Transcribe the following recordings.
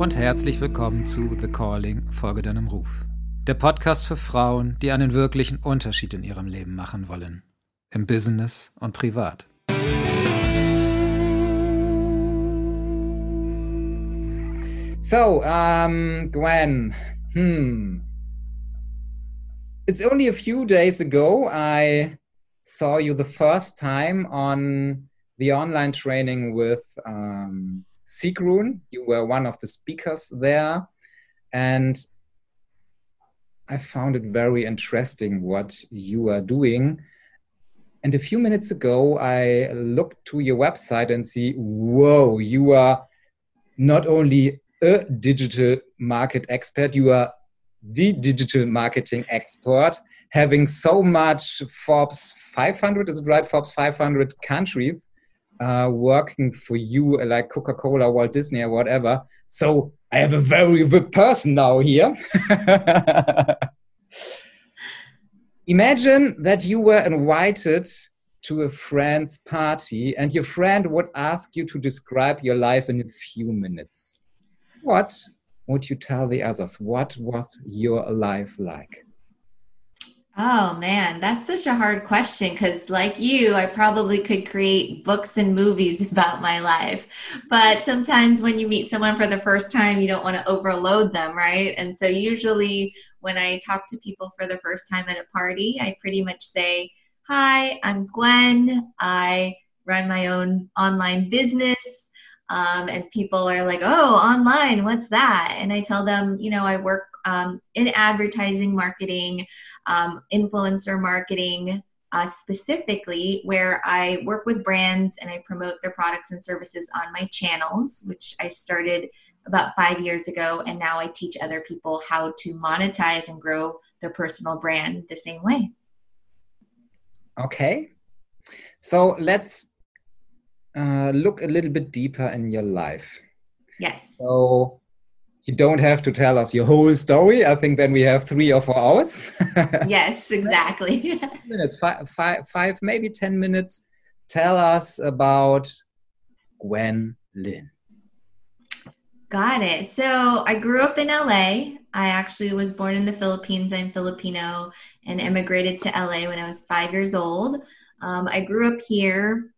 und herzlich willkommen zu The Calling, Folge deinem Ruf. Der Podcast für Frauen, die einen wirklichen Unterschied in ihrem Leben machen wollen. Im Business und privat. So, um, Gwen, hmm. It's only a few days ago I saw you the first time on the online training with um, Sigrun. You were one of the speakers there. And I found it very interesting what you are doing. And a few minutes ago, I looked to your website and see, whoa, you are not only a digital market expert, you are the digital marketing expert, having so much Forbes 500, is it right? Forbes 500 countries uh, working for you, like Coca Cola, Walt Disney, or whatever. So I have a very good person now here. Imagine that you were invited to a friend's party and your friend would ask you to describe your life in a few minutes. What would you tell the others? What was your life like? Oh man, that's such a hard question because, like you, I probably could create books and movies about my life. But sometimes when you meet someone for the first time, you don't want to overload them, right? And so, usually, when I talk to people for the first time at a party, I pretty much say, Hi, I'm Gwen. I run my own online business. Um, and people are like, oh, online, what's that? And I tell them, you know, I work um, in advertising marketing, um, influencer marketing, uh, specifically, where I work with brands and I promote their products and services on my channels, which I started about five years ago. And now I teach other people how to monetize and grow their personal brand the same way. Okay. So let's uh, look a little bit deeper in your life. Yes. So you don't have to tell us your whole story. I think then we have three or four hours. yes, exactly. minutes, five, five, five, maybe 10 minutes. Tell us about Gwen Lane. Got it. So I grew up in LA. I actually was born in the Philippines. I'm Filipino and immigrated to LA when I was five years old. Um, I grew up here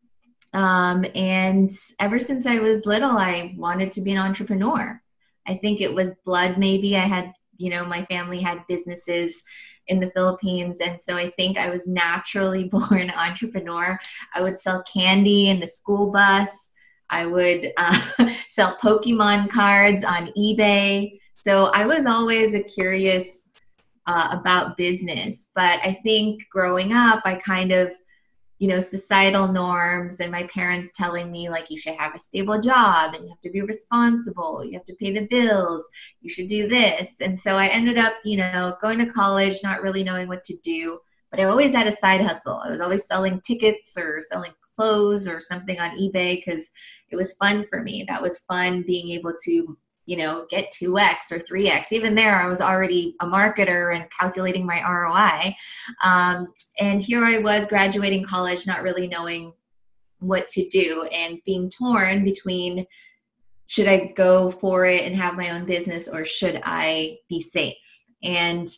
um, and ever since I was little, I wanted to be an entrepreneur. I think it was blood, maybe. I had, you know, my family had businesses in the Philippines. And so I think I was naturally born entrepreneur. I would sell candy in the school bus, I would uh, sell Pokemon cards on eBay. So I was always a curious uh, about business. But I think growing up, I kind of you know societal norms and my parents telling me like you should have a stable job and you have to be responsible. You have to pay the bills. You should do this. And so i ended up you know going to college not really knowing what to do but i always had a side hustle. I was always selling tickets or selling clothes or something on ebay because it was fun for me. That was fun being able to you know get 2x or 3x even there i was already a marketer and calculating my roi um, and here i was graduating college not really knowing what to do and being torn between should i go for it and have my own business or should i be safe? And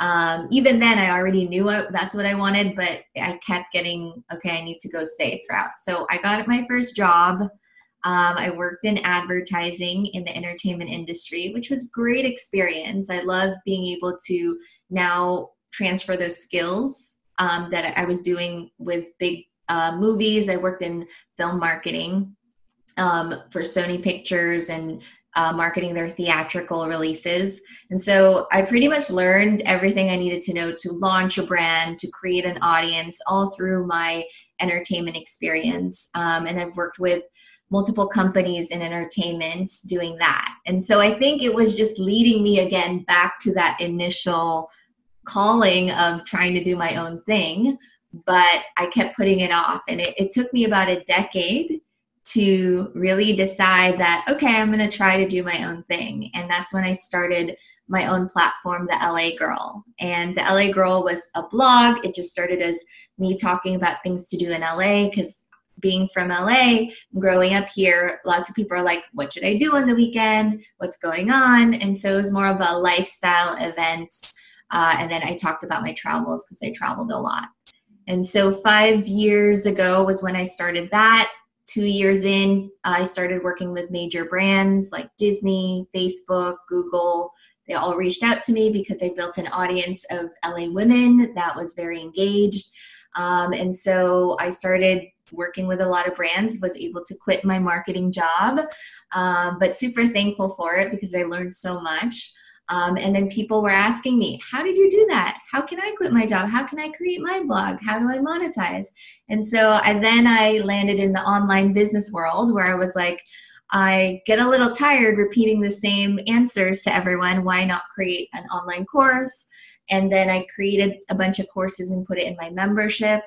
um, even then i already knew what, that's what i wanted but i kept getting okay i need to go safe route. So i got my first job um, I worked in advertising in the entertainment industry, which was great experience. I love being able to now transfer those skills um, that I was doing with big uh, movies. I worked in film marketing um, for Sony Pictures and uh, marketing their theatrical releases. And so I pretty much learned everything I needed to know to launch a brand, to create an audience, all through my entertainment experience. Um, and I've worked with multiple companies in entertainment doing that. And so I think it was just leading me again back to that initial calling of trying to do my own thing. But I kept putting it off. And it, it took me about a decade to really decide that, okay, I'm going to try to do my own thing. And that's when I started my own platform, The LA Girl. And The LA Girl was a blog. It just started as me talking about things to do in LA because being from LA, growing up here, lots of people are like, what should I do on the weekend? What's going on? And so it was more of a lifestyle event. Uh, and then I talked about my travels because I traveled a lot. And so five years ago was when I started that. Two years in, I started working with major brands like Disney, Facebook, Google. They all reached out to me because I built an audience of LA women that was very engaged. Um, and so I started working with a lot of brands, was able to quit my marketing job, um, but super thankful for it because I learned so much. Um, and then people were asking me, How did you do that? How can I quit my job? How can I create my blog? How do I monetize? And so I then I landed in the online business world where I was like, I get a little tired repeating the same answers to everyone. Why not create an online course? And then I created a bunch of courses and put it in my membership.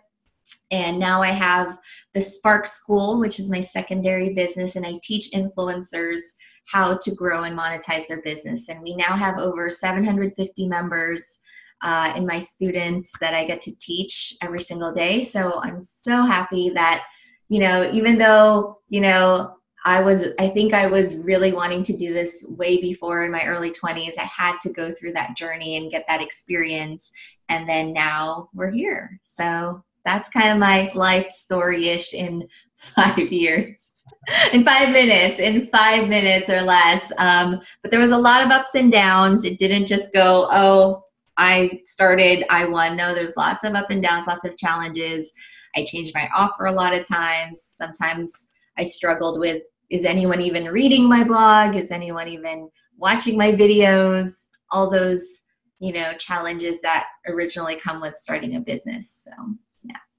And now I have the Spark School, which is my secondary business, and I teach influencers how to grow and monetize their business. And we now have over 750 members uh, in my students that I get to teach every single day. So I'm so happy that, you know, even though, you know, I was, I think I was really wanting to do this way before in my early 20s. I had to go through that journey and get that experience. And then now we're here. So that's kind of my life story ish in five years. in five minutes, in five minutes or less. Um, but there was a lot of ups and downs. It didn't just go, oh, I started, I won. No, there's lots of up and downs, lots of challenges. I changed my offer a lot of times. Sometimes I struggled with is anyone even reading my blog? Is anyone even watching my videos? All those, you know, challenges that originally come with starting a business. So,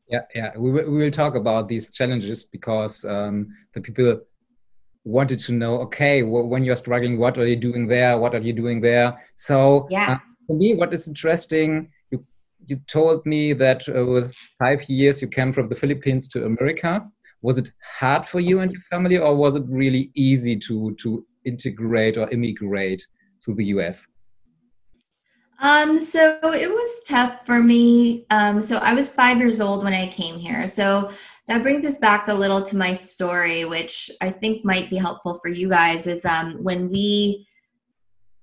yeah. Yeah. We, we will talk about these challenges because um, the people wanted to know okay when you're struggling what are you doing there what are you doing there so yeah uh, for me what is interesting you you told me that uh, with five years you came from the philippines to america was it hard for you and your family or was it really easy to to integrate or immigrate to the us um, so it was tough for me. Um, so I was five years old when I came here. So that brings us back a little to my story, which I think might be helpful for you guys. Is um, when we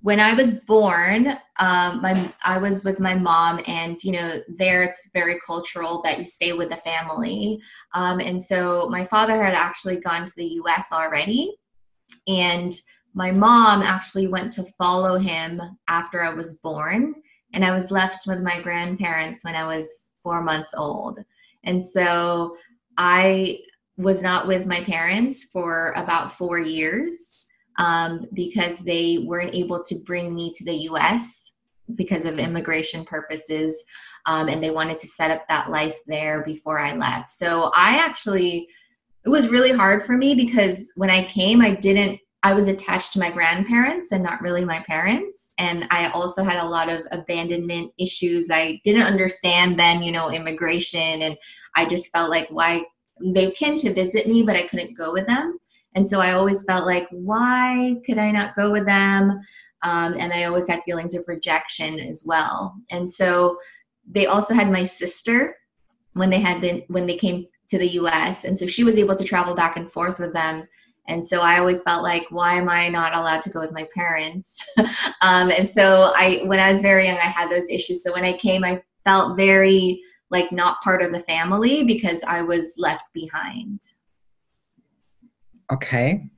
when I was born, um, my I was with my mom, and you know, there it's very cultural that you stay with the family. Um, and so my father had actually gone to the U.S. already, and my mom actually went to follow him after I was born, and I was left with my grandparents when I was four months old. And so I was not with my parents for about four years um, because they weren't able to bring me to the US because of immigration purposes. Um, and they wanted to set up that life there before I left. So I actually, it was really hard for me because when I came, I didn't, I was attached to my grandparents and not really my parents. And I also had a lot of abandonment issues. I didn't understand then, you know, immigration. And I just felt like, why? They came to visit me, but I couldn't go with them. And so I always felt like, why could I not go with them? Um, and I always had feelings of rejection as well. And so they also had my sister when they had been when they came to the US. And so she was able to travel back and forth with them. And so I always felt like, why am I not allowed to go with my parents? um, and so I, when I was very young, I had those issues. So when I came, I felt very like not part of the family because I was left behind. Okay.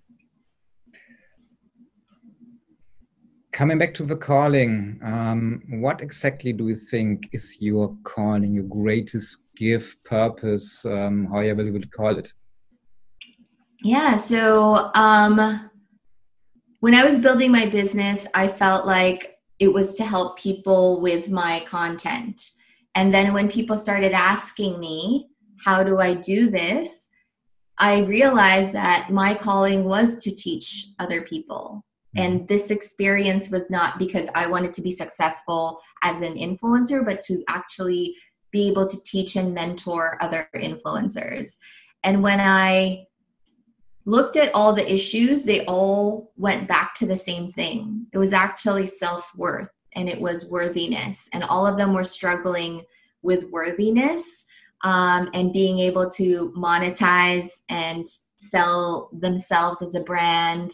Coming back to the calling, um, what exactly do you think is your calling, your greatest gift, purpose, um, however you would call it? Yeah, so um, when I was building my business, I felt like it was to help people with my content. And then when people started asking me, how do I do this? I realized that my calling was to teach other people. Mm-hmm. And this experience was not because I wanted to be successful as an influencer, but to actually be able to teach and mentor other influencers. And when I looked at all the issues, they all went back to the same thing. It was actually self worth and it was worthiness. And all of them were struggling with worthiness um, and being able to monetize and sell themselves as a brand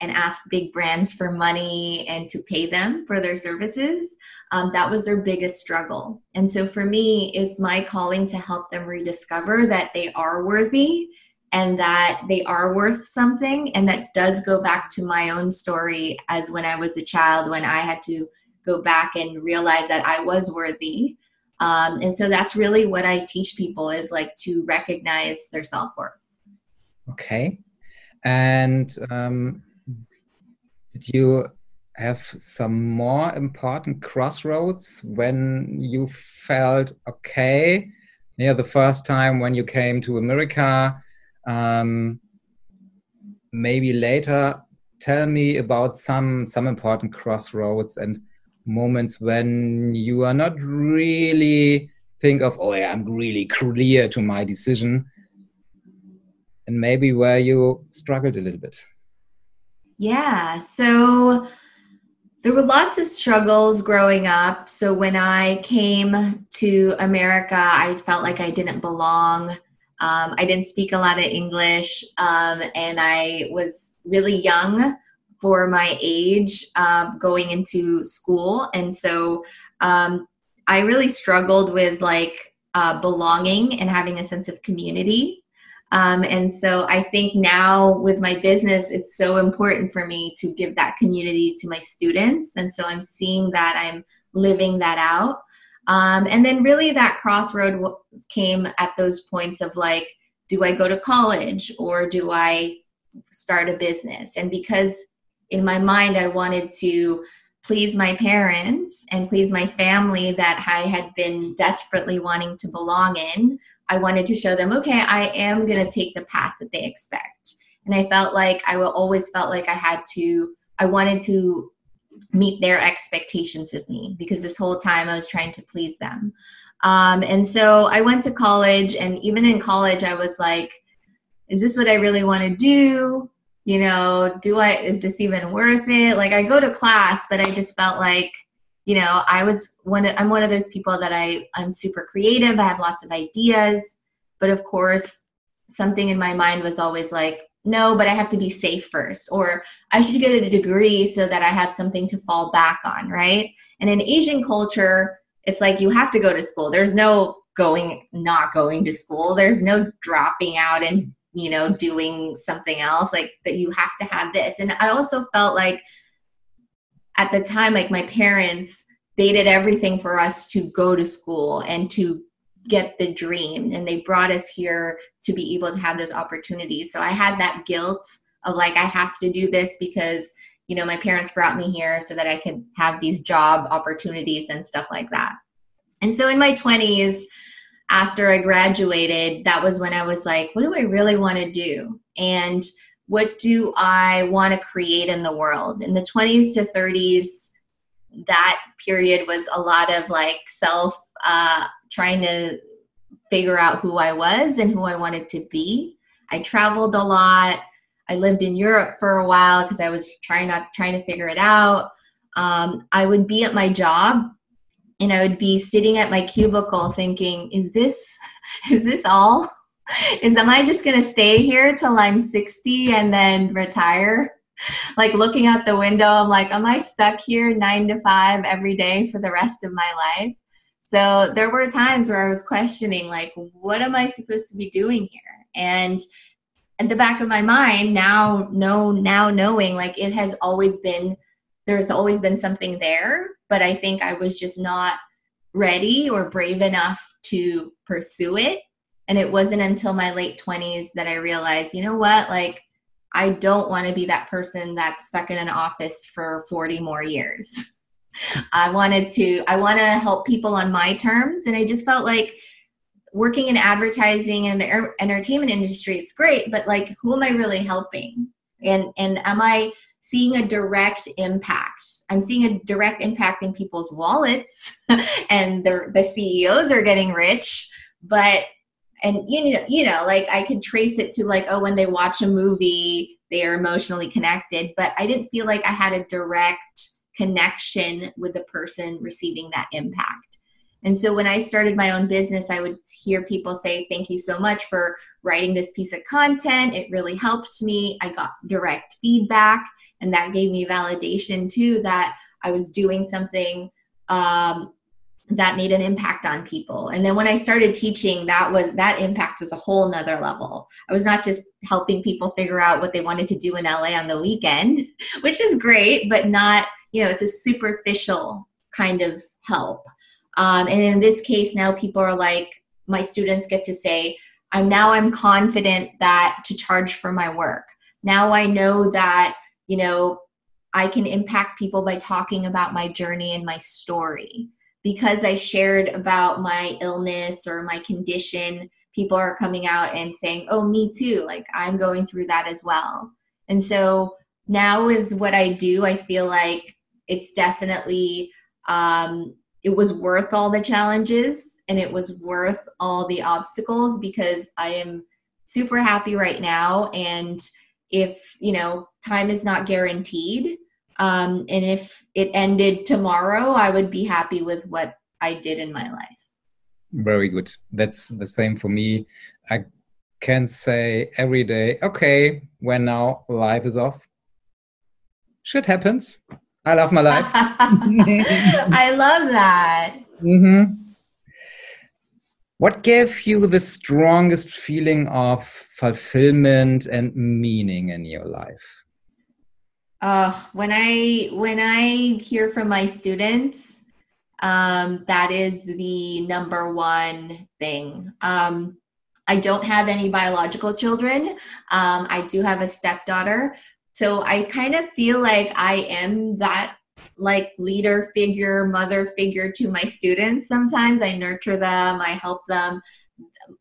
and ask big brands for money and to pay them for their services. Um, that was their biggest struggle. And so for me, it's my calling to help them rediscover that they are worthy and that they are worth something. And that does go back to my own story as when I was a child, when I had to go back and realize that I was worthy. Um, and so that's really what I teach people is like to recognize their self worth. Okay. And um, did you have some more important crossroads when you felt okay? Yeah, the first time when you came to America, um, maybe later. Tell me about some some important crossroads and moments when you are not really think of oh yeah, I'm really clear to my decision, and maybe where you struggled a little bit. Yeah. So there were lots of struggles growing up. So when I came to America, I felt like I didn't belong. Um, I didn't speak a lot of English, um, and I was really young for my age um, going into school. And so um, I really struggled with like uh, belonging and having a sense of community. Um, and so I think now with my business, it's so important for me to give that community to my students. And so I'm seeing that I'm living that out. Um, and then really that crossroad came at those points of like, do I go to college or do I start a business? And because in my mind, I wanted to please my parents and please my family that I had been desperately wanting to belong in, I wanted to show them, okay, I am going to take the path that they expect. And I felt like I always felt like I had to, I wanted to meet their expectations of me because this whole time I was trying to please them. Um, and so I went to college, and even in college, I was like, is this what I really want to do? You know, do I, is this even worth it? Like, I go to class, but I just felt like, you know i was one of, i'm one of those people that i i'm super creative i have lots of ideas but of course something in my mind was always like no but i have to be safe first or i should get a degree so that i have something to fall back on right? And in asian culture it's like you have to go to school. There's no going not going to school. There's no dropping out and you know doing something else like that you have to have this. And i also felt like at the time like my parents they did everything for us to go to school and to get the dream and they brought us here to be able to have those opportunities. So i had that guilt of like i have to do this because you know my parents brought me here so that i could have these job opportunities and stuff like that. And so in my 20s after i graduated that was when i was like what do i really want to do? And what do I want to create in the world? In the 20s to 30s, that period was a lot of like self uh, trying to figure out who I was and who I wanted to be. I traveled a lot. I lived in Europe for a while because I was trying not trying to figure it out. Um, I would be at my job and I would be sitting at my cubicle thinking, "Is this is this all?" is am I just to stay here till I'm 60 and then retire? Like looking out the window, I'm like, am I stuck here nine to five every day for the rest of my life? So there were times where I was questioning, like, what am I supposed to be doing here? And at the back of my mind, now, no, now knowing, like, it has always been, there's always been something there, but I think I was just not ready or brave enough to pursue it and it wasn't until my late 20s that I realized, you know what, like, I don't want to be that person that's stuck in an office for 40 more years. I wanted to, I want to help people on my terms. And I just felt like working in advertising and the er, entertainment industry, it's great, but like, who am I really helping? And, and am I seeing a direct impact? I'm seeing a direct impact in people's wallets and the, the CEOs are getting rich, but and you know you know like i could trace it to like oh when they watch a movie they are emotionally connected but i didn't feel like i had a direct connection with the person receiving that impact And so when I started my own business, I would hear people say, Thank you so much for writing this piece of content. It really helped me. I got direct feedback, and that gave me validation too that I was doing something um, that made an impact on people. And then when I started teaching, that was that impact was a whole nother level. I was not just helping people figure out what they wanted to do in LA on the weekend, which is great, but not, you know, it's a superficial kind of help. Um, and in this case, now people are like, my students get to say, I'm now I'm confident that to charge for my work. Now I know that, you know, I can impact people by talking about my journey and my story. Because I shared about my illness or my condition, people are coming out and saying, Oh, me too. Like I'm going through that as well. And so now with what I do, I feel like it's definitely um, it was worth all the challenges and it was worth all the obstacles because I am super happy right now. And if, you know, time is not guaranteed, um, and if it ended tomorrow, I would be happy with what I did in my life. Very good. That's the same for me. I can say every day, okay, when now life is off, shit happens. I love my life. I love that. Mm-hmm. What gave you the strongest feeling of fulfillment and meaning in your life? Uh, when I when I hear from my students, um, that is the number one thing. Um, I don't have any biological children. Um, I do have a stepdaughter, so I kind of feel like I am that like leader figure, mother figure to my students. Sometimes I nurture them, I help them.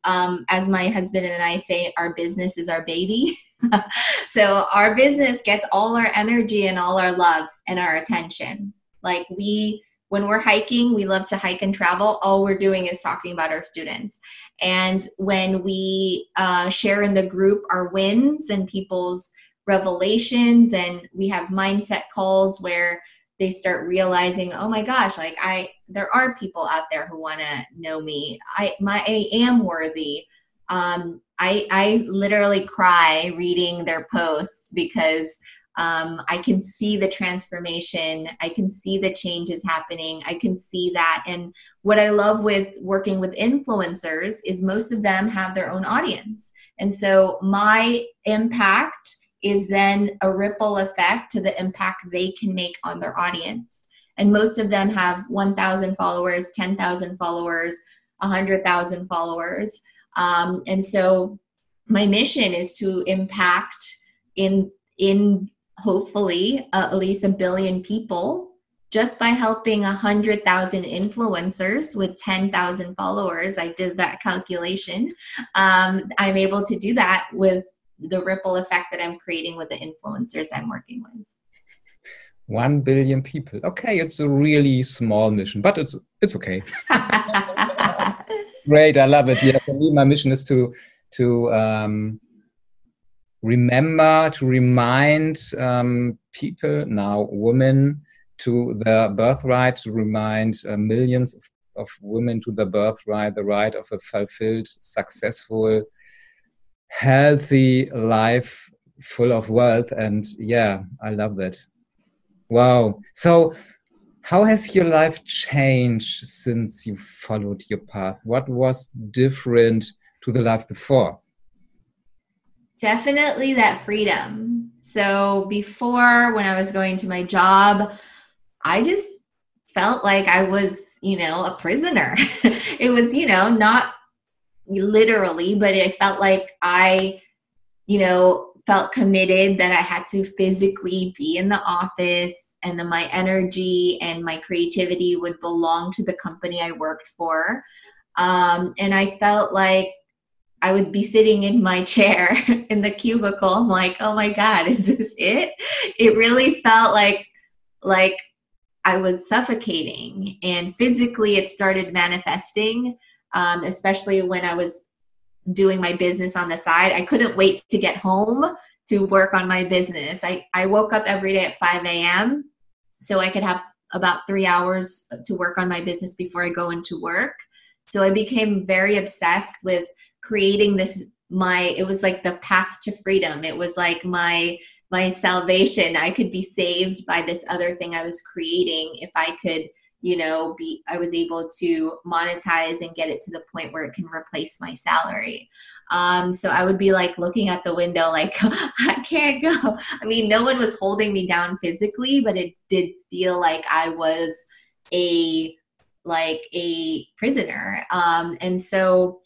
Um, as my husband and I say, our business is our baby. so our business gets all our energy and all our love and our attention. Like we, when we're hiking, we love to hike and travel. All we're doing is talking about our students. And when we uh, share in the group our wins and people's revelations and we have mindset calls where they start realizing oh my gosh like i there are people out there who want to know me i my i am worthy um i i literally cry reading their posts because um, I can see the transformation. I can see the changes happening. I can see that. And what I love with working with influencers is most of them have their own audience. And so my impact is then a ripple effect to the impact they can make on their audience. And most of them have 1,000 followers, 10,000 followers, 100,000 followers. Um, and so my mission is to impact in in hopefully uh, at least a billion people just by helping 100,000 influencers with 10,000 followers. I did that calculation. Um, I'm able to do that with the ripple effect that I'm creating with the influencers I'm working with. One billion people. Okay, it's a really small mission, but it's it's okay. Great, I love it. Yeah, for me, my mission is to to um, remember to remind um, people now women to their birthright to remind uh, millions of, of women to their birthright the right of a fulfilled successful healthy life full of wealth and yeah i love that. Wow. So how has your life changed since you followed your path? What was different to the life before? Definitely that freedom. So before when i was going to my job i just felt like i was you know a prisoner. It was you know not literally, but it felt like I, you know, felt committed that I had to physically be in the office and then my energy and my creativity would belong to the company I worked for. Um, and I felt like I would be sitting in my chair in the cubicle. I'm like, oh my God, is this it? It really felt like like I was suffocating and physically it started manifesting um, especially when I was doing my business on the side. I couldn't wait to get home to work on my business. I, I woke up every day at 5 a.m. so I could have about three hours to work on my business before I go into work. So I became very obsessed with creating this my it was like the path to freedom. It was like my my salvation. I could be saved by this other thing I was creating if I could you know be i was able to monetize and get it to the point where it can replace my salary. Um, so i would be like looking at the window like i can't go. I mean no one was holding me down physically but it did feel like i was a like a prisoner. Um, and so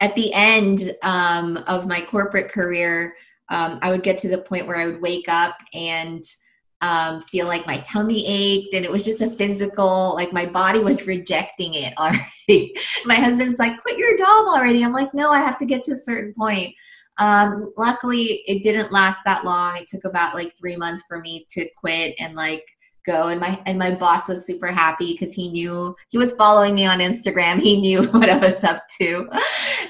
at the end um, of my corporate career um, i would get to the point where i would wake up and um, feel like my tummy ached and it was just a physical like my body was rejecting it already. My husband's like quit your job already. I'm like no i have to get to a certain point. Um, luckily it didn't last that long. It took about like three months for me to quit and like go. And my and my boss was super happy because he knew he was following me on instagram. He knew what i was up to.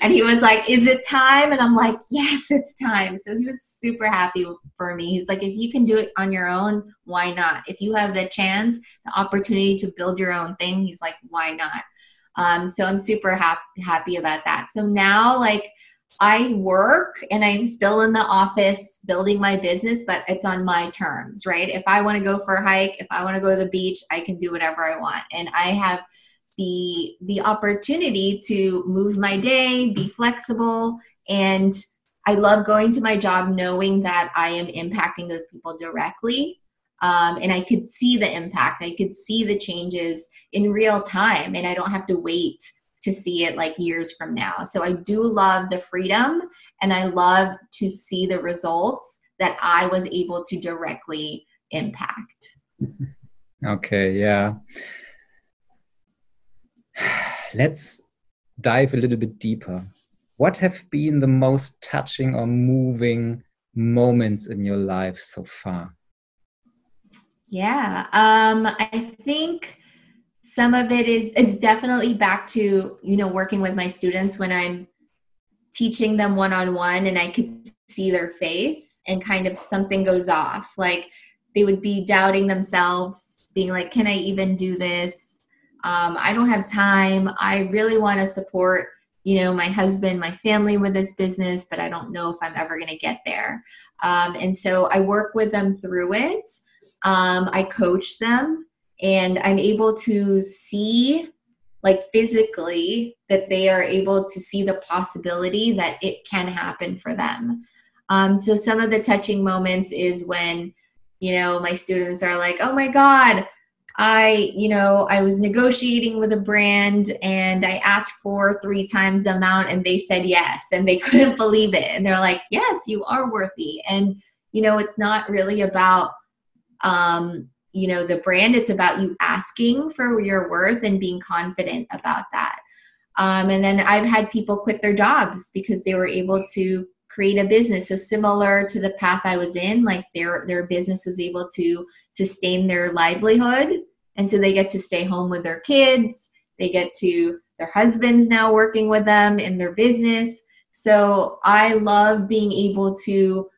And he was like is it time? And i'm like yes it's time. So he was super happy for me. He's like if you can do it on your own why not? If you have the chance the opportunity to build your own thing he's like why not? Um, so i'm super happy happy about that. So now like I work and I'm still in the office building my business, but it's on my terms, right? If I want to go for a hike, if I want to go to the beach, I can do whatever I want. And I have the the opportunity to move my day, be flexible, and I love going to my job knowing that I am impacting those people directly. Um, and I could see the impact. I could see the changes in real time, and I don't have to wait to see it like years from now. So I do love the freedom and I love to see the results that I was able to directly impact. Okay, yeah. Let's dive a little bit deeper. What have been the most touching or moving moments in your life so far? Yeah, um, I think some of it is is definitely back to you know working with my students when i'm teaching them one on one and i could see their face and kind of something goes off. Like they would be doubting themselves being like can i even do this? Um, i don't have time. I really want to support you know my husband my family with this business but i don't know if i'm ever going to get there. Um, and so i work with them through it. Um, i coach them and I'm able to see like physically that they are able to see the possibility that it can happen for them. Um, so some of the touching moments is when you know my students are like, "Oh my God, I you know I was negotiating with a brand and I asked for three times the amount and they said yes and they couldn't believe it and they're like, "Yes, you are worthy." And you know it's not really about um, you know the brand it's about you asking for your worth and being confident about that. Um, and then i've had people quit their jobs because they were able to create a business so similar to the path i was in like their their business was able to sustain their livelihood. And so they get to stay home with their kids. They get to their husbands now working with them in their business. So i love being able to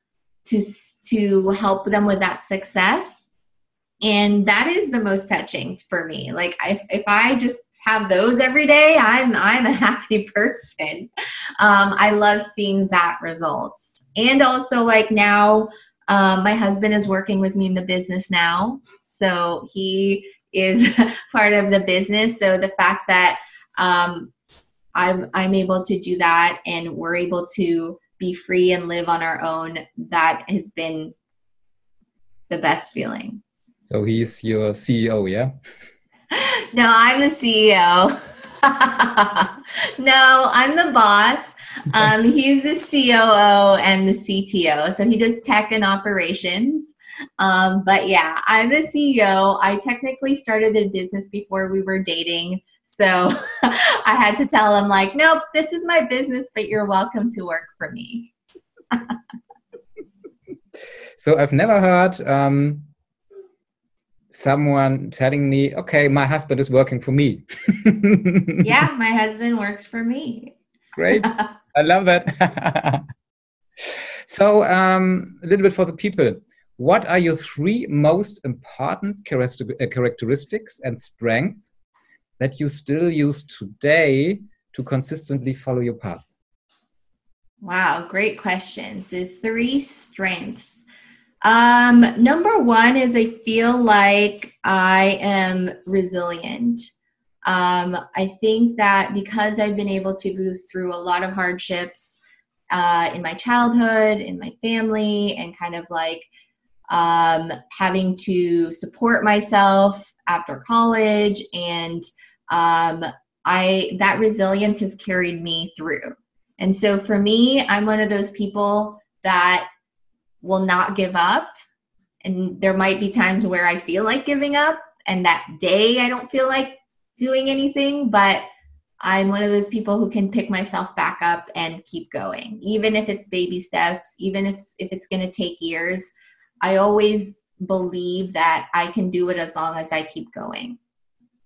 to to help them with that success and that is the most touching for me. Like if, if i just have those every day i'm i'm a happy person. Um, i love seeing that results. And also like now um, my husband is working with me in the business now. So he is part of the business. So the fact that um, I'm, I'm able to do that and we're able to be free and live on our own that has been the best feeling so he's your CEO, yeah? no, I'm the CEO. no, I'm the boss. Um, he's the COO and the CTO. So he does tech and operations. Um, but yeah, I'm the CEO. I technically started the business before we were dating. So I had to tell him, like, nope, this is my business, but you're welcome to work for me. so I've never heard um, someone telling me, okay, my husband is working for me. yeah, my husband works for me. Great. I love that. so, um, a little bit for the people. what are your three most important uh, characteristics and strengths that you still use today to consistently follow your path? Wow, great question. So, three strengths. Um, number one is I feel like I am resilient. Um, I think that because I've been able to go through a lot of hardships uh, in my childhood, in my family, and kind of like um, having to support myself after college, and um, I that resilience has carried me through. And so for me, I'm one of those people that will not give up. And there might be times where I feel like giving up, and that day I don't feel like doing anything, but I'm one of those people who can pick myself back up and keep going, even if it's baby steps, even if, if it's going to take years. I always believe that I can do it as long as I keep going.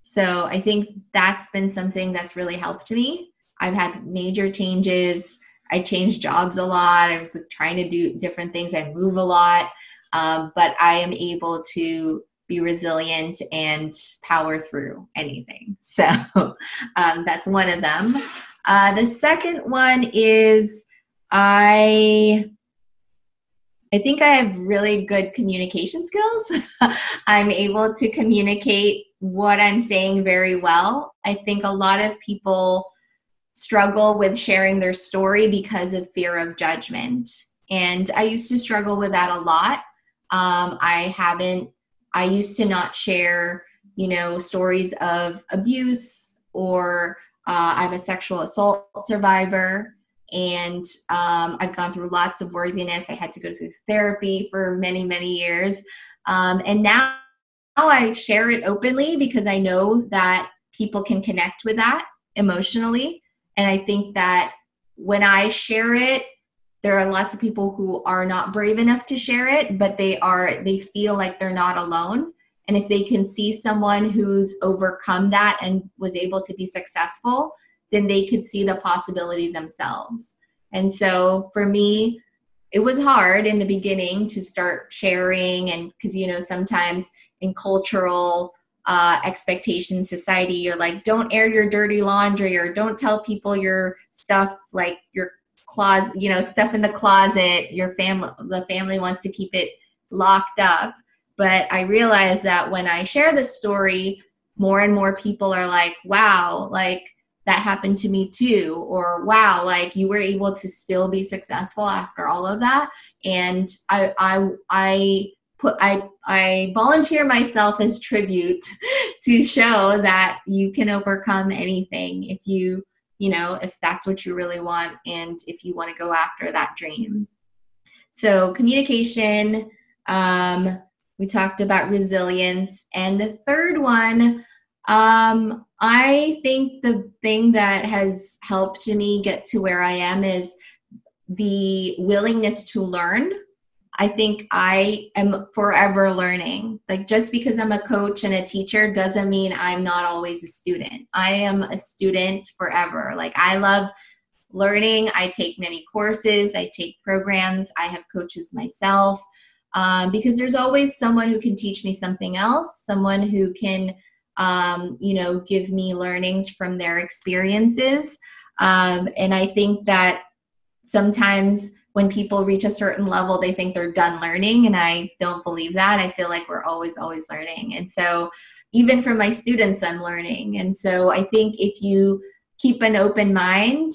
So I think that's been something that's really helped me. I've had major changes. I changed jobs a lot. I was trying to do different things. I move a lot, um, but I am able to be resilient and power through anything. So um, that's one of them. Uh, the second one is I. I think I have really good communication skills. I'm able to communicate what I'm saying very well. I think a lot of people struggle with sharing their story because of fear of judgment. And I used to struggle with that a lot. Um, I haven't, I used to not share, you know, stories of abuse or uh, I'm a sexual assault survivor and um, I've gone through lots of worthiness. I had to go through therapy for many, many years. Um, and now, now I share it openly because I know that people can connect with that emotionally. And I think that when I share it, there are lots of people who are not brave enough to share it, but they are, they feel like they're not alone. And if they can see someone who's overcome that and was able to be successful, then they could see the possibility themselves. And so for me, it was hard in the beginning to start sharing and because you know sometimes in cultural uh, expectation society you're like don't air your dirty laundry or don't tell people your stuff like your closet you know stuff in the closet your family the family wants to keep it locked up. But i realize that when i share this story more and more people are like wow like that happened to me too or wow like you were able to still be successful after all of that. And i i i put I I volunteer myself as tribute to show that you can overcome anything if you you know if that's what you really want and if you want to go after that dream. So communication um we talked about resilience and the third one um I think the thing that has helped me get to where I am is the willingness to learn I think I am forever learning. Like just because I'm a coach and a teacher doesn't mean I'm not always a student. I am a student forever. Like I love learning. I take many courses, I take programs, I have coaches myself. Um, because there's always someone who can teach me something else, someone who can, um, you know, give me learnings from their experiences. Um, and I think that sometimes when people reach a certain level, they think they're done learning. And I don't believe that. I feel like we're always, always learning. And so, even from my students, I'm learning. And so, I think if you keep an open mind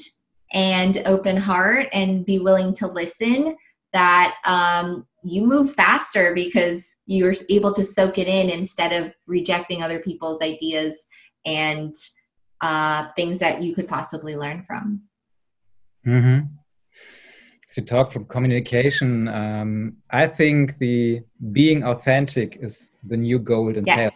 and open heart and be willing to listen, that um, you move faster because you're able to soak it in instead of rejecting other people's ideas and uh, things that you could possibly learn from. Mm-hmm to talk from communication, um, I think the being authentic is the new gold in yes. sales.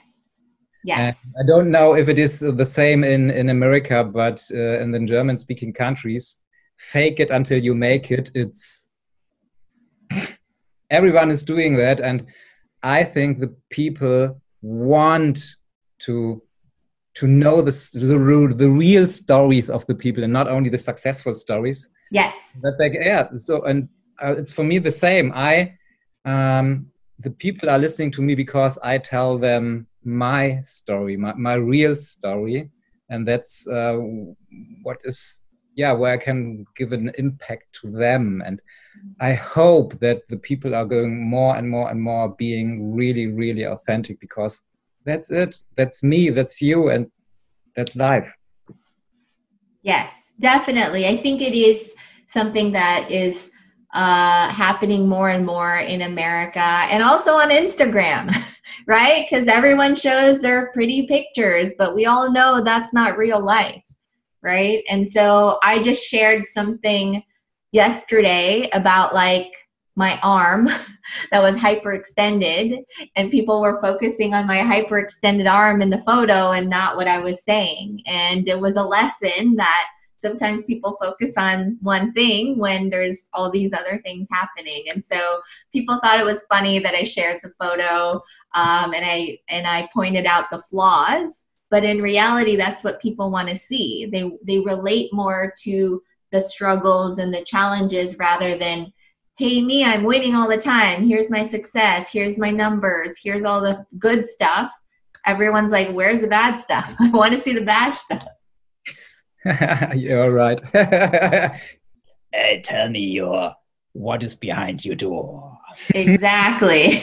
Yes. And I don't know if it is the same in, in America, but uh, in the German speaking countries, fake it until you make it. It's everyone is doing that. And I think the people want to to know the, the, the real stories of the people and not only the successful stories Yes. That like yeah. So and uh, it's for me the same. I um, the people are listening to me because I tell them my story, my, my real story. And that's uh, what is, yeah, where I can give an impact to them. And I hope that the people are going more and more and more being really, really authentic because that's it. That's me. That's you. And that's life. Yes, definitely. I think it is something that is uh, happening more and more in America and also on Instagram, right? Because everyone shows their pretty pictures, but we all know that's not real life, right? And so I just shared something yesterday about like my arm that was hyperextended and people were focusing on my hyperextended arm in the photo and not what I was saying. And it was a lesson that sometimes people focus on one thing when there's all these other things happening and so people thought it was funny that i shared the photo um, and i and i pointed out the flaws but in reality that's what people want to see they they relate more to the struggles and the challenges rather than hey me i'm winning all the time here's my success here's my numbers here's all the good stuff everyone's like where's the bad stuff i want to see the bad stuff You're right. hey, tell me your what is behind your door. Exactly.